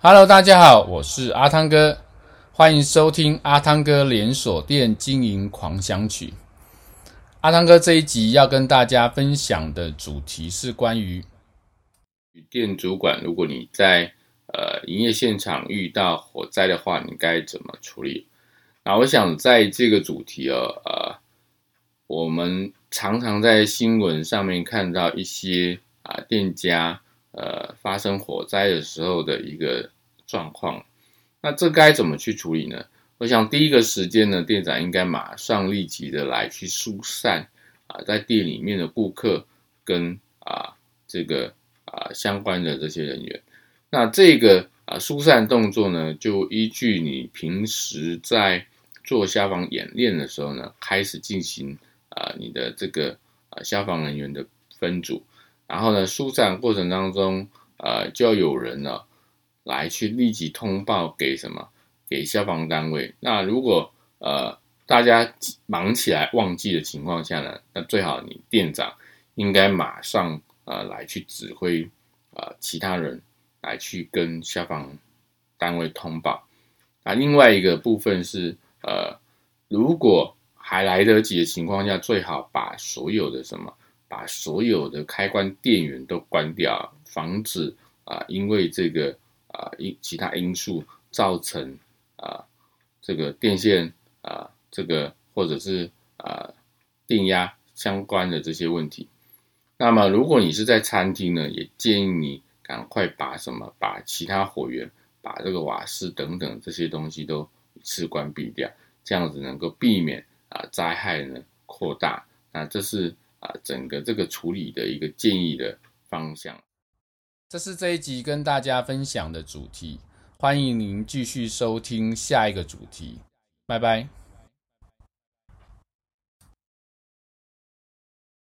Hello，大家好，我是阿汤哥，欢迎收听阿汤哥连锁店经营狂想曲。阿汤哥这一集要跟大家分享的主题是关于店主管，如果你在呃营业现场遇到火灾的话，你该怎么处理？那我想在这个主题哦，呃，我们常常在新闻上面看到一些啊店家。呃，发生火灾的时候的一个状况，那这该怎么去处理呢？我想第一个时间呢，店长应该马上立即的来去疏散啊，在店里面的顾客跟啊这个啊相关的这些人员。那这个啊疏散动作呢，就依据你平时在做消防演练的时候呢，开始进行啊你的这个啊消防人员的分组。然后呢，疏散过程当中，呃，就要有人呢来去立即通报给什么？给消防单位。那如果呃大家忙起来忘记的情况下呢，那最好你店长应该马上呃来去指挥、呃、其他人来去跟消防单位通报。那另外一个部分是呃，如果还来得及的情况下，最好把所有的什么？把所有的开关电源都关掉，防止啊，因为这个啊因其他因素造成啊这个电线啊这个或者是啊电压相关的这些问题。那么如果你是在餐厅呢，也建议你赶快把什么把其他火源、把这个瓦斯等等这些东西都一次关闭掉，这样子能够避免啊灾害呢扩大。那这是。啊，整个这个处理的一个建议的方向，这是这一集跟大家分享的主题。欢迎您继续收听下一个主题，拜拜。